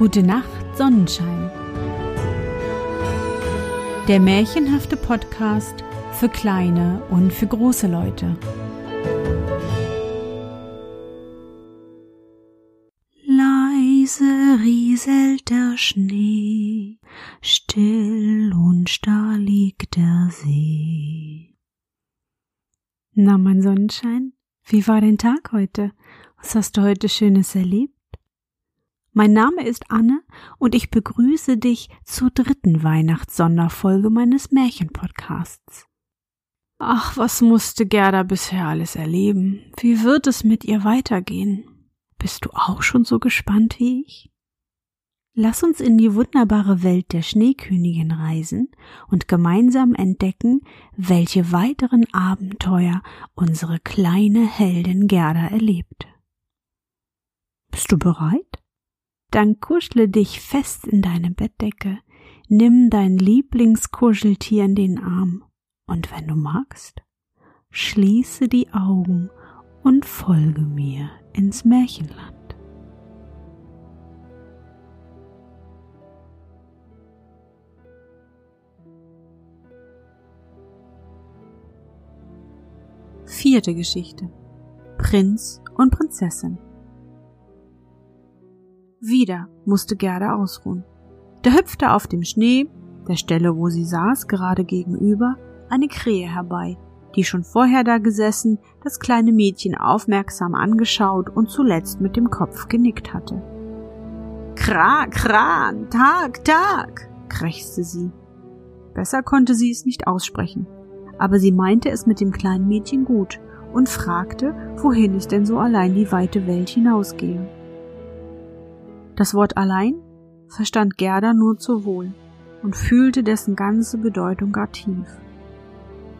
Gute Nacht, Sonnenschein. Der märchenhafte Podcast für kleine und für große Leute. Leise rieselt der Schnee, still und starr liegt der See. Na, mein Sonnenschein, wie war dein Tag heute? Was hast du heute Schönes erlebt? Mein Name ist Anne und ich begrüße dich zur dritten Weihnachtssonderfolge meines Märchenpodcasts. Ach, was musste Gerda bisher alles erleben? Wie wird es mit ihr weitergehen? Bist du auch schon so gespannt wie ich? Lass uns in die wunderbare Welt der Schneekönigin reisen und gemeinsam entdecken, welche weiteren Abenteuer unsere kleine Heldin Gerda erlebt. Bist du bereit? Dann kuschle dich fest in deine Bettdecke, nimm dein Lieblingskuscheltier in den Arm. Und wenn du magst, schließe die Augen und folge mir ins Märchenland. Vierte Geschichte. Prinz und Prinzessin wieder musste Gerda ausruhen. Da hüpfte auf dem Schnee, der Stelle, wo sie saß, gerade gegenüber, eine Krähe herbei, die schon vorher da gesessen, das kleine Mädchen aufmerksam angeschaut und zuletzt mit dem Kopf genickt hatte. Kra, kran, Tag, Tag, krächzte sie. Besser konnte sie es nicht aussprechen, aber sie meinte es mit dem kleinen Mädchen gut und fragte, wohin es denn so allein die weite Welt hinausgehe. Das Wort allein verstand Gerda nur zu wohl und fühlte dessen ganze Bedeutung gar tief.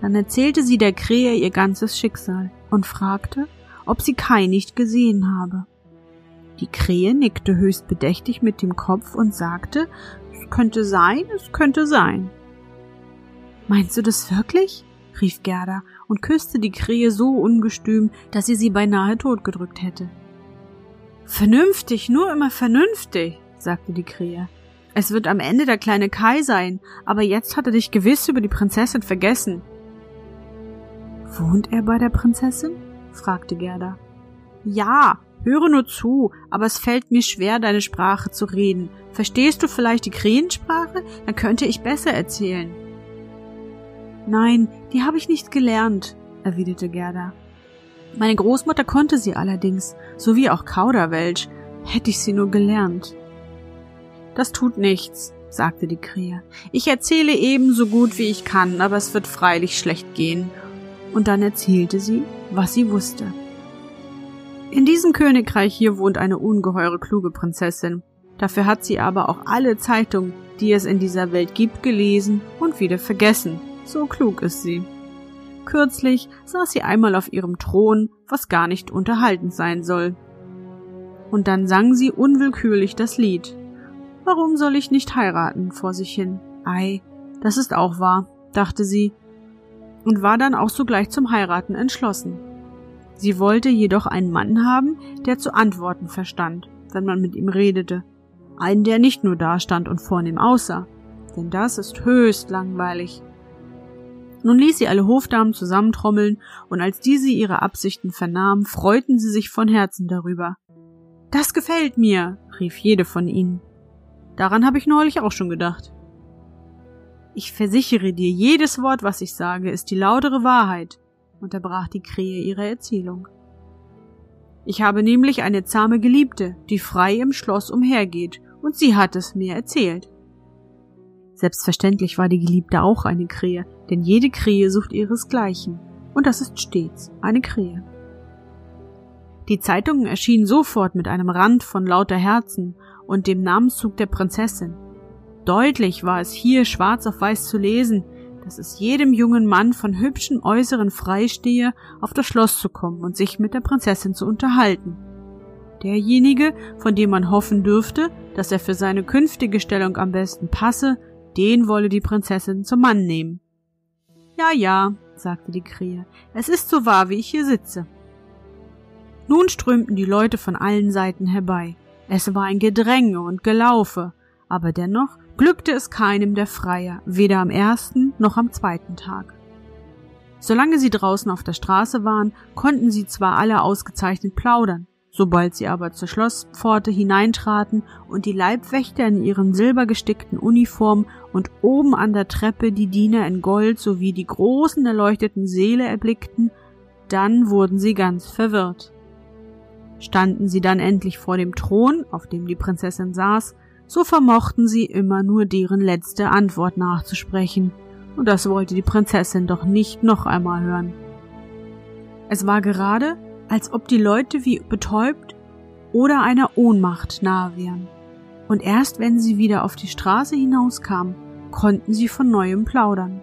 Dann erzählte sie der Krähe ihr ganzes Schicksal und fragte, ob sie Kai nicht gesehen habe. Die Krähe nickte höchst bedächtig mit dem Kopf und sagte, es könnte sein, es könnte sein. Meinst du das wirklich? rief Gerda und küsste die Krähe so ungestüm, dass sie sie beinahe totgedrückt hätte. Vernünftig, nur immer vernünftig, sagte die Krähe. Es wird am Ende der kleine Kai sein, aber jetzt hat er dich gewiss über die Prinzessin vergessen. Wohnt er bei der Prinzessin? fragte Gerda. Ja, höre nur zu, aber es fällt mir schwer, deine Sprache zu reden. Verstehst du vielleicht die Krähensprache? Dann könnte ich besser erzählen. Nein, die habe ich nicht gelernt, erwiderte Gerda. Meine Großmutter konnte sie allerdings, sowie auch Kauderwelsch, hätte ich sie nur gelernt. Das tut nichts, sagte die Krähe. Ich erzähle ebenso gut wie ich kann, aber es wird freilich schlecht gehen. Und dann erzählte sie, was sie wusste. In diesem Königreich hier wohnt eine ungeheure kluge Prinzessin. Dafür hat sie aber auch alle Zeitungen, die es in dieser Welt gibt, gelesen und wieder vergessen. So klug ist sie. Kürzlich saß sie einmal auf ihrem Thron, was gar nicht unterhaltend sein soll. Und dann sang sie unwillkürlich das Lied. Warum soll ich nicht heiraten? vor sich hin. Ei, das ist auch wahr, dachte sie, und war dann auch sogleich zum Heiraten entschlossen. Sie wollte jedoch einen Mann haben, der zu antworten verstand, wenn man mit ihm redete. Einen, der nicht nur dastand und vornehm aussah, denn das ist höchst langweilig. Nun ließ sie alle Hofdamen zusammentrommeln, und als diese ihre Absichten vernahmen, freuten sie sich von Herzen darüber. Das gefällt mir, rief jede von ihnen. Daran habe ich neulich auch schon gedacht. Ich versichere dir, jedes Wort, was ich sage, ist die lautere Wahrheit, unterbrach die Krähe ihre Erzählung. Ich habe nämlich eine zahme Geliebte, die frei im Schloss umhergeht, und sie hat es mir erzählt. Selbstverständlich war die Geliebte auch eine Krähe, denn jede Krähe sucht ihresgleichen, und das ist stets eine Krähe. Die Zeitungen erschienen sofort mit einem Rand von lauter Herzen und dem Namenszug der Prinzessin. Deutlich war es hier schwarz auf weiß zu lesen, dass es jedem jungen Mann von hübschen Äußeren freistehe, auf das Schloss zu kommen und sich mit der Prinzessin zu unterhalten. Derjenige, von dem man hoffen dürfte, dass er für seine künftige Stellung am besten passe, den wolle die Prinzessin zum Mann nehmen. Ja, ja, sagte die Krähe, es ist so wahr, wie ich hier sitze. Nun strömten die Leute von allen Seiten herbei. Es war ein Gedränge und Gelaufe, aber dennoch glückte es keinem der Freier, weder am ersten noch am zweiten Tag. Solange sie draußen auf der Straße waren, konnten sie zwar alle ausgezeichnet plaudern, sobald sie aber zur Schlosspforte hineintraten und die Leibwächter in ihren silbergestickten Uniformen und oben an der Treppe die Diener in Gold sowie die großen erleuchteten Seele erblickten, dann wurden sie ganz verwirrt. Standen sie dann endlich vor dem Thron, auf dem die Prinzessin saß, so vermochten sie immer nur deren letzte Antwort nachzusprechen, und das wollte die Prinzessin doch nicht noch einmal hören. Es war gerade, als ob die Leute wie betäubt oder einer Ohnmacht nahe wären. Und erst wenn sie wieder auf die Straße hinauskamen, konnten sie von neuem plaudern.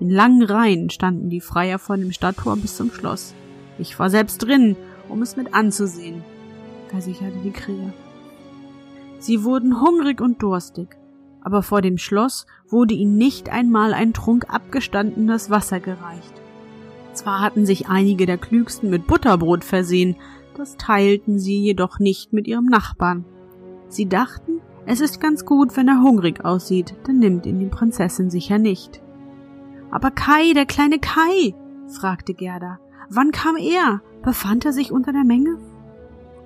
In langen Reihen standen die Freier vor dem Stadttor bis zum Schloss. Ich war selbst drin, um es mit anzusehen, versicherte die Krähe. Sie wurden hungrig und durstig, aber vor dem Schloss wurde ihnen nicht einmal ein Trunk abgestandenes Wasser gereicht. Zwar hatten sich einige der Klügsten mit Butterbrot versehen, das teilten sie jedoch nicht mit ihrem Nachbarn. Sie dachten, es ist ganz gut, wenn er hungrig aussieht, dann nimmt ihn die Prinzessin sicher nicht. Aber Kai, der kleine Kai, fragte Gerda, wann kam er? Befand er sich unter der Menge?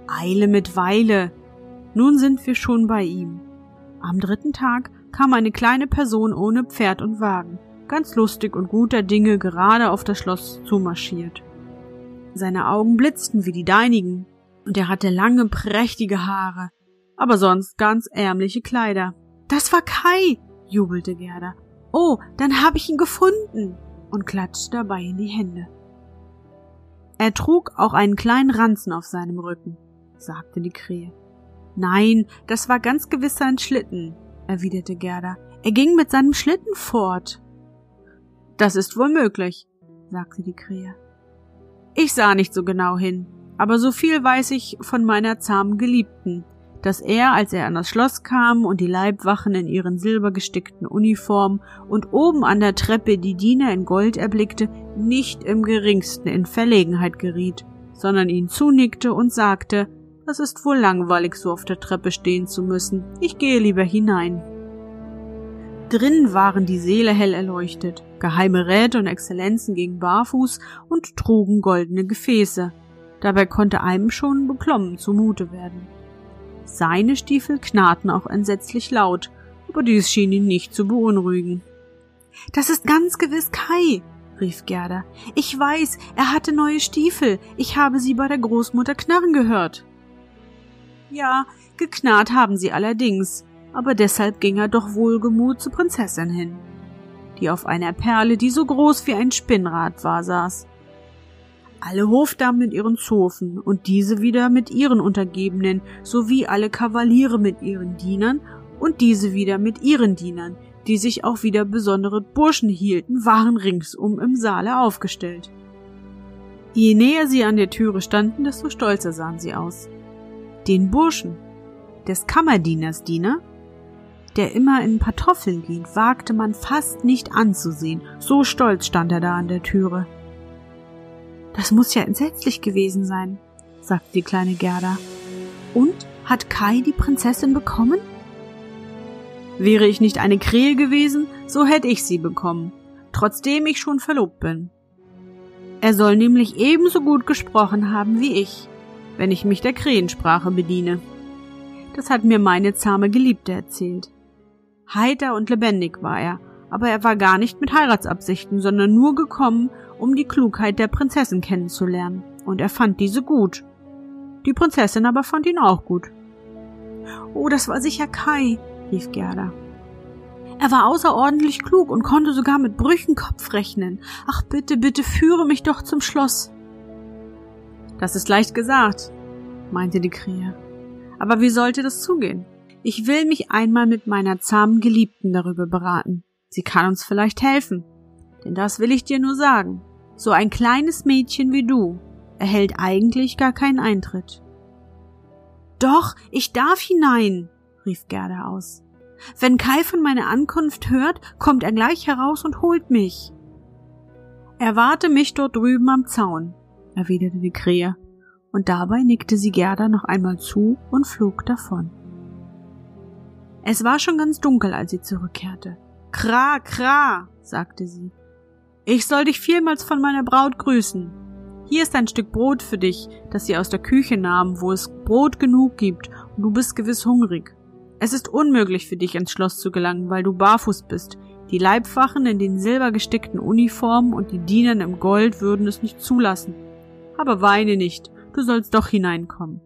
Eile mit Weile. Nun sind wir schon bei ihm. Am dritten Tag kam eine kleine Person ohne Pferd und Wagen ganz lustig und guter Dinge gerade auf das Schloss zumarschiert. Seine Augen blitzten wie die deinigen, und er hatte lange, prächtige Haare, aber sonst ganz ärmliche Kleider. Das war Kai, jubelte Gerda. Oh, dann hab ich ihn gefunden und klatschte dabei in die Hände. Er trug auch einen kleinen Ranzen auf seinem Rücken, sagte die Krähe. Nein, das war ganz gewiss sein Schlitten, erwiderte Gerda. Er ging mit seinem Schlitten fort. Das ist wohl möglich, sagte die Krähe. Ich sah nicht so genau hin, aber so viel weiß ich von meiner zahmen Geliebten, dass er, als er an das Schloss kam und die Leibwachen in ihren silbergestickten Uniformen und oben an der Treppe die Diener in Gold erblickte, nicht im geringsten in Verlegenheit geriet, sondern ihn zunickte und sagte, es ist wohl langweilig, so auf der Treppe stehen zu müssen. Ich gehe lieber hinein. Drin waren die Seele hell erleuchtet, geheime Räte und Exzellenzen gingen barfuß und trugen goldene Gefäße. Dabei konnte einem schon beklommen zumute werden. Seine Stiefel knarrten auch entsetzlich laut, aber dies schien ihn nicht zu beunruhigen. Das ist ganz gewiss Kai, rief Gerda. Ich weiß, er hatte neue Stiefel. Ich habe sie bei der Großmutter knarren gehört. Ja, geknarrt haben sie allerdings, aber deshalb ging er doch wohlgemut zur Prinzessin hin, die auf einer Perle, die so groß wie ein Spinnrad war, saß. Alle Hofdamen mit ihren Zofen und diese wieder mit ihren Untergebenen, sowie alle Kavaliere mit ihren Dienern und diese wieder mit ihren Dienern, die sich auch wieder besondere Burschen hielten, waren ringsum im Saale aufgestellt. Je näher sie an der Türe standen, desto stolzer sahen sie aus. Den Burschen, des Kammerdieners Diener, der immer in Pantoffeln ging, wagte man fast nicht anzusehen, so stolz stand er da an der Türe. Das muss ja entsetzlich gewesen sein, sagte die kleine Gerda. Und hat Kai die Prinzessin bekommen? Wäre ich nicht eine Krähe gewesen, so hätte ich sie bekommen, trotzdem ich schon verlobt bin. Er soll nämlich ebenso gut gesprochen haben wie ich, wenn ich mich der Krähensprache bediene. Das hat mir meine zahme Geliebte erzählt. Heiter und lebendig war er, aber er war gar nicht mit Heiratsabsichten, sondern nur gekommen, um die Klugheit der Prinzessin kennenzulernen, und er fand diese gut. Die Prinzessin aber fand ihn auch gut. Oh, das war sicher Kai, rief Gerda. Er war außerordentlich klug und konnte sogar mit Brüchen Kopf rechnen. Ach bitte, bitte führe mich doch zum Schloss. Das ist leicht gesagt, meinte die Krähe. Aber wie sollte das zugehen? Ich will mich einmal mit meiner zahmen Geliebten darüber beraten. Sie kann uns vielleicht helfen. Denn das will ich dir nur sagen. So ein kleines Mädchen wie du erhält eigentlich gar keinen Eintritt. Doch, ich darf hinein, rief Gerda aus. Wenn Kai von meiner Ankunft hört, kommt er gleich heraus und holt mich. Erwarte mich dort drüben am Zaun, erwiderte die Krähe. und dabei nickte sie Gerda noch einmal zu und flog davon. Es war schon ganz dunkel, als sie zurückkehrte. Kra, kra, sagte sie. Ich soll dich vielmals von meiner Braut grüßen. Hier ist ein Stück Brot für dich, das sie aus der Küche nahm, wo es Brot genug gibt, und du bist gewiss hungrig. Es ist unmöglich für dich ins Schloss zu gelangen, weil du barfuß bist. Die Leibwachen in den silbergestickten Uniformen und die Dienern im Gold würden es nicht zulassen. Aber weine nicht, du sollst doch hineinkommen.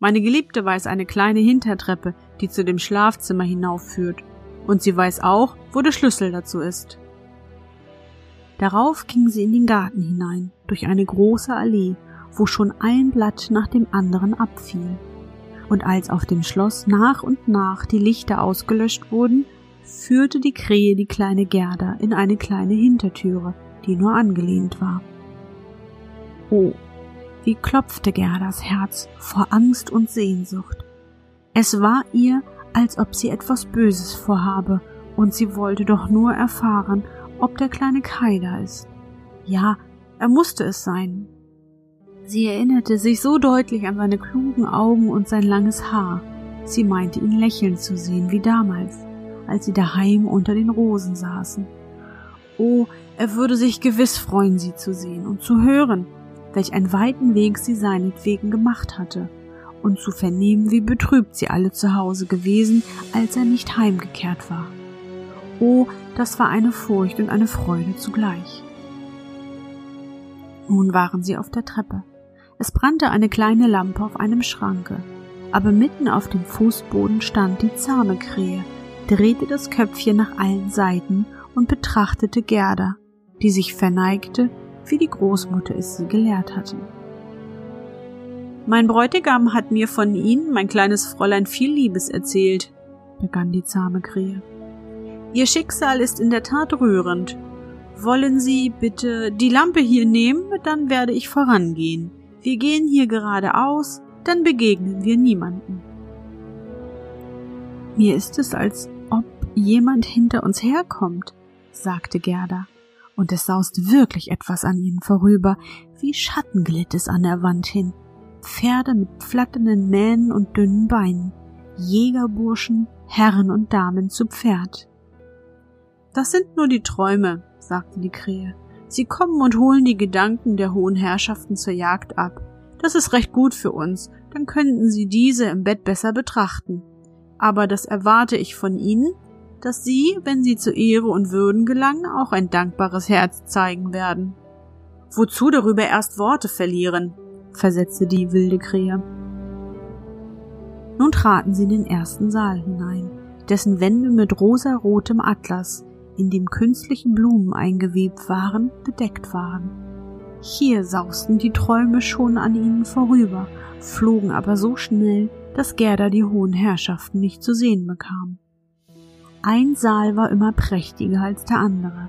Meine Geliebte weiß eine kleine Hintertreppe, die zu dem Schlafzimmer hinaufführt, und sie weiß auch, wo der Schlüssel dazu ist. Darauf ging sie in den Garten hinein, durch eine große Allee, wo schon ein Blatt nach dem anderen abfiel. Und als auf dem Schloss nach und nach die Lichter ausgelöscht wurden, führte die Krähe die kleine Gerda in eine kleine Hintertüre, die nur angelehnt war. Oh, wie klopfte Gerdas Herz vor Angst und Sehnsucht. Es war ihr, als ob sie etwas Böses vorhabe, und sie wollte doch nur erfahren, ob der kleine Kai da ist. Ja, er musste es sein. Sie erinnerte sich so deutlich an seine klugen Augen und sein langes Haar. Sie meinte ihn lächeln zu sehen wie damals, als sie daheim unter den Rosen saßen. Oh, er würde sich gewiss freuen, sie zu sehen und zu hören, welch einen weiten Weg sie seinetwegen gemacht hatte, und zu vernehmen, wie betrübt sie alle zu Hause gewesen, als er nicht heimgekehrt war. Oh, das war eine Furcht und eine Freude zugleich. Nun waren sie auf der Treppe. Es brannte eine kleine Lampe auf einem Schranke, aber mitten auf dem Fußboden stand die zahme Krähe, drehte das Köpfchen nach allen Seiten und betrachtete Gerda, die sich verneigte, wie die Großmutter es sie gelehrt hatte. Mein Bräutigam hat mir von Ihnen, mein kleines Fräulein, viel Liebes erzählt, begann die zahme Krähe. Ihr Schicksal ist in der Tat rührend. Wollen Sie bitte die Lampe hier nehmen, dann werde ich vorangehen. Wir gehen hier geradeaus, dann begegnen wir niemanden. Mir ist es, als ob jemand hinter uns herkommt, sagte Gerda und es sauste wirklich etwas an ihnen vorüber, wie Schatten glitt es an der Wand hin. Pferde mit flatternden Mähnen und dünnen Beinen, Jägerburschen, Herren und Damen zu Pferd. Das sind nur die Träume, sagte die Krähe. Sie kommen und holen die Gedanken der hohen Herrschaften zur Jagd ab. Das ist recht gut für uns, dann könnten Sie diese im Bett besser betrachten. Aber das erwarte ich von Ihnen, dass sie, wenn sie zu Ehre und Würden gelangen, auch ein dankbares Herz zeigen werden. Wozu darüber erst Worte verlieren, versetzte die wilde Krähe. Nun traten sie in den ersten Saal hinein, dessen Wände mit rosarotem Atlas, in dem künstliche Blumen eingewebt waren, bedeckt waren. Hier sausten die Träume schon an ihnen vorüber, flogen aber so schnell, dass Gerda die hohen Herrschaften nicht zu sehen bekam. Ein Saal war immer prächtiger als der andere.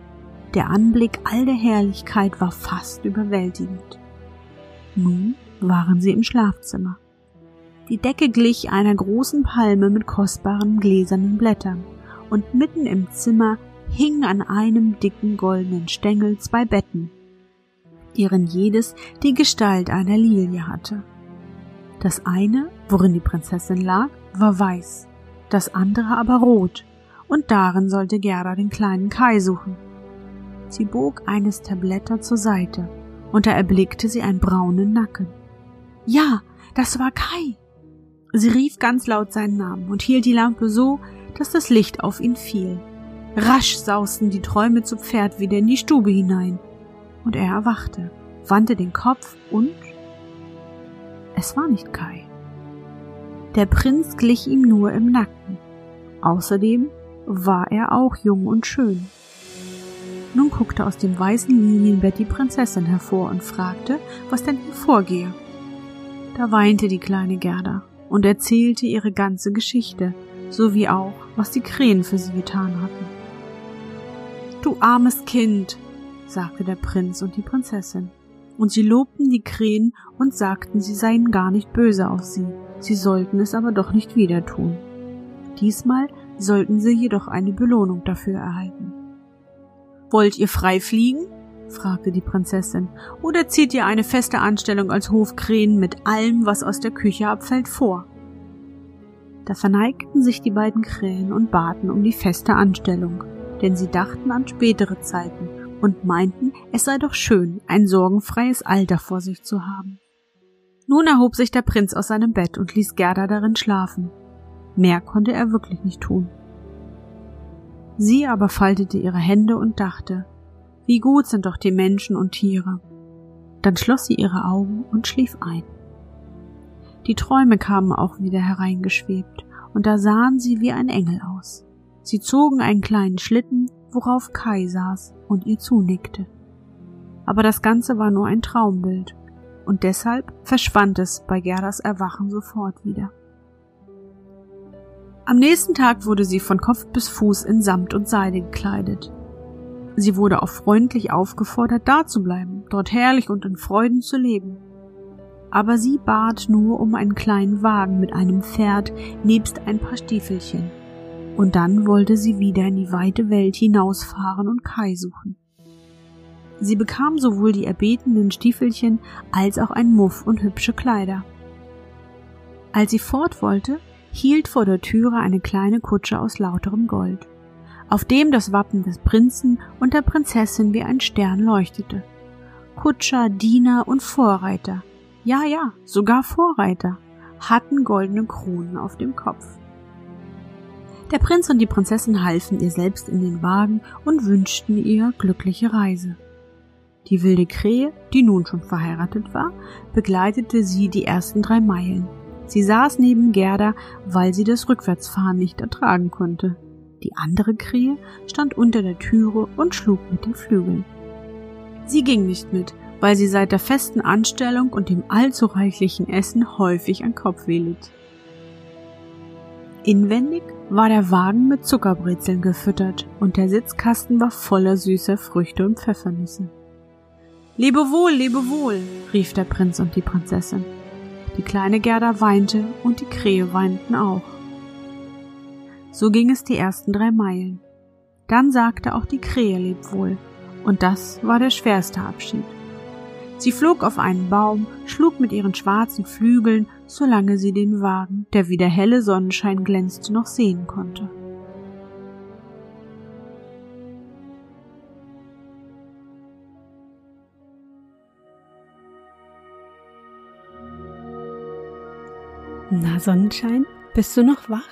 Der Anblick all der Herrlichkeit war fast überwältigend. Nun waren sie im Schlafzimmer. Die Decke glich einer großen Palme mit kostbaren gläsernen Blättern, und mitten im Zimmer hingen an einem dicken goldenen Stängel zwei Betten, deren jedes die Gestalt einer Lilie hatte. Das eine, worin die Prinzessin lag, war weiß, das andere aber rot, und darin sollte Gerda den kleinen Kai suchen. Sie bog eines der Blätter zur Seite, und da erblickte sie einen braunen Nacken. Ja, das war Kai. Sie rief ganz laut seinen Namen und hielt die Lampe so, dass das Licht auf ihn fiel. Rasch sausten die Träume zu Pferd wieder in die Stube hinein, und er erwachte, wandte den Kopf und es war nicht Kai. Der Prinz glich ihm nur im Nacken. Außerdem war er auch jung und schön. Nun guckte aus dem weißen Linienbett die Prinzessin hervor und fragte, was denn hier vorgehe. Da weinte die kleine Gerda und erzählte ihre ganze Geschichte, sowie auch, was die Krähen für sie getan hatten. Du armes Kind, sagte der Prinz und die Prinzessin, und sie lobten die Krähen und sagten, sie seien gar nicht böse auf sie, sie sollten es aber doch nicht wieder tun. Diesmal sollten sie jedoch eine Belohnung dafür erhalten. Wollt ihr frei fliegen? fragte die Prinzessin, oder zieht ihr eine feste Anstellung als Hofkrähen mit allem, was aus der Küche abfällt, vor? Da verneigten sich die beiden Krähen und baten um die feste Anstellung, denn sie dachten an spätere Zeiten und meinten, es sei doch schön, ein sorgenfreies Alter vor sich zu haben. Nun erhob sich der Prinz aus seinem Bett und ließ Gerda darin schlafen. Mehr konnte er wirklich nicht tun. Sie aber faltete ihre Hände und dachte, wie gut sind doch die Menschen und Tiere. Dann schloss sie ihre Augen und schlief ein. Die Träume kamen auch wieder hereingeschwebt, und da sahen sie wie ein Engel aus. Sie zogen einen kleinen Schlitten, worauf Kai saß und ihr zunickte. Aber das Ganze war nur ein Traumbild, und deshalb verschwand es bei Gerdas Erwachen sofort wieder. Am nächsten Tag wurde sie von Kopf bis Fuß in Samt und Seide gekleidet. Sie wurde auch freundlich aufgefordert, da zu bleiben, dort herrlich und in Freuden zu leben. Aber sie bat nur um einen kleinen Wagen mit einem Pferd nebst ein paar Stiefelchen. Und dann wollte sie wieder in die weite Welt hinausfahren und Kai suchen. Sie bekam sowohl die erbetenen Stiefelchen als auch ein Muff und hübsche Kleider. Als sie fort wollte, hielt vor der Türe eine kleine Kutsche aus lauterem Gold, auf dem das Wappen des Prinzen und der Prinzessin wie ein Stern leuchtete. Kutscher, Diener und Vorreiter, ja, ja, sogar Vorreiter, hatten goldene Kronen auf dem Kopf. Der Prinz und die Prinzessin halfen ihr selbst in den Wagen und wünschten ihr glückliche Reise. Die wilde Krähe, die nun schon verheiratet war, begleitete sie die ersten drei Meilen. Sie saß neben Gerda, weil sie das Rückwärtsfahren nicht ertragen konnte. Die andere Krähe stand unter der Türe und schlug mit den Flügeln. Sie ging nicht mit, weil sie seit der festen Anstellung und dem allzu reichlichen Essen häufig an Kopfweh litt. Inwendig war der Wagen mit Zuckerbrezeln gefüttert und der Sitzkasten war voller süßer Früchte und Pfeffernüsse. Lebe wohl, lebe wohl, rief der Prinz und die Prinzessin. Die kleine Gerda weinte und die Krähe weinten auch. So ging es die ersten drei Meilen. Dann sagte auch die Krähe leb wohl, und das war der schwerste Abschied. Sie flog auf einen Baum, schlug mit ihren schwarzen Flügeln, solange sie den Wagen, der wie der helle Sonnenschein glänzte, noch sehen konnte. Na Sonnenschein, bist du noch wach?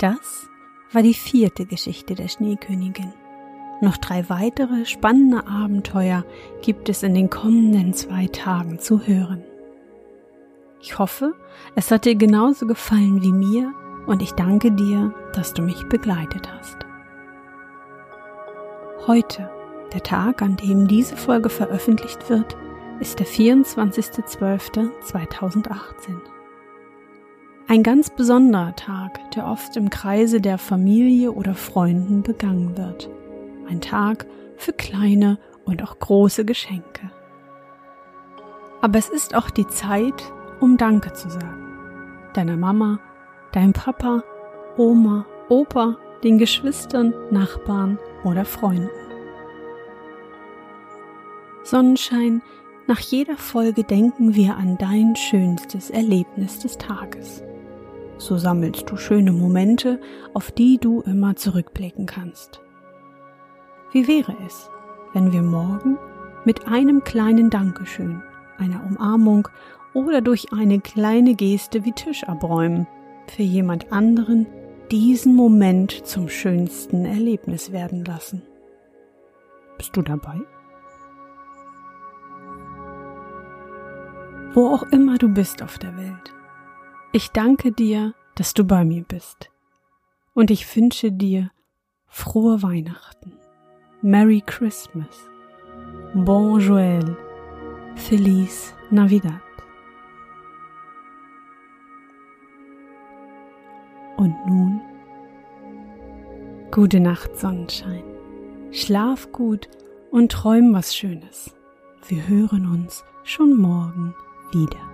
Das war die vierte Geschichte der Schneekönigin. Noch drei weitere spannende Abenteuer gibt es in den kommenden zwei Tagen zu hören. Ich hoffe, es hat dir genauso gefallen wie mir und ich danke dir, dass du mich begleitet hast. Heute, der Tag, an dem diese Folge veröffentlicht wird, ist der 24.12.2018. Ein ganz besonderer Tag, der oft im Kreise der Familie oder Freunden begangen wird. Ein Tag für kleine und auch große Geschenke. Aber es ist auch die Zeit, um Danke zu sagen. Deiner Mama, deinem Papa, Oma, Opa, den Geschwistern, Nachbarn oder Freunden. Sonnenschein, nach jeder Folge denken wir an dein schönstes Erlebnis des Tages. So sammelst du schöne Momente, auf die du immer zurückblicken kannst. Wie wäre es, wenn wir morgen mit einem kleinen Dankeschön, einer Umarmung oder durch eine kleine Geste wie Tisch abräumen, für jemand anderen diesen Moment zum schönsten Erlebnis werden lassen? Bist du dabei? Wo auch immer du bist auf der Welt ich danke dir, dass du bei mir bist. Und ich wünsche dir frohe Weihnachten. Merry Christmas. Bon Joël. Feliz Navidad. Und nun gute Nacht, Sonnenschein. Schlaf gut und träum was Schönes. Wir hören uns schon morgen wieder.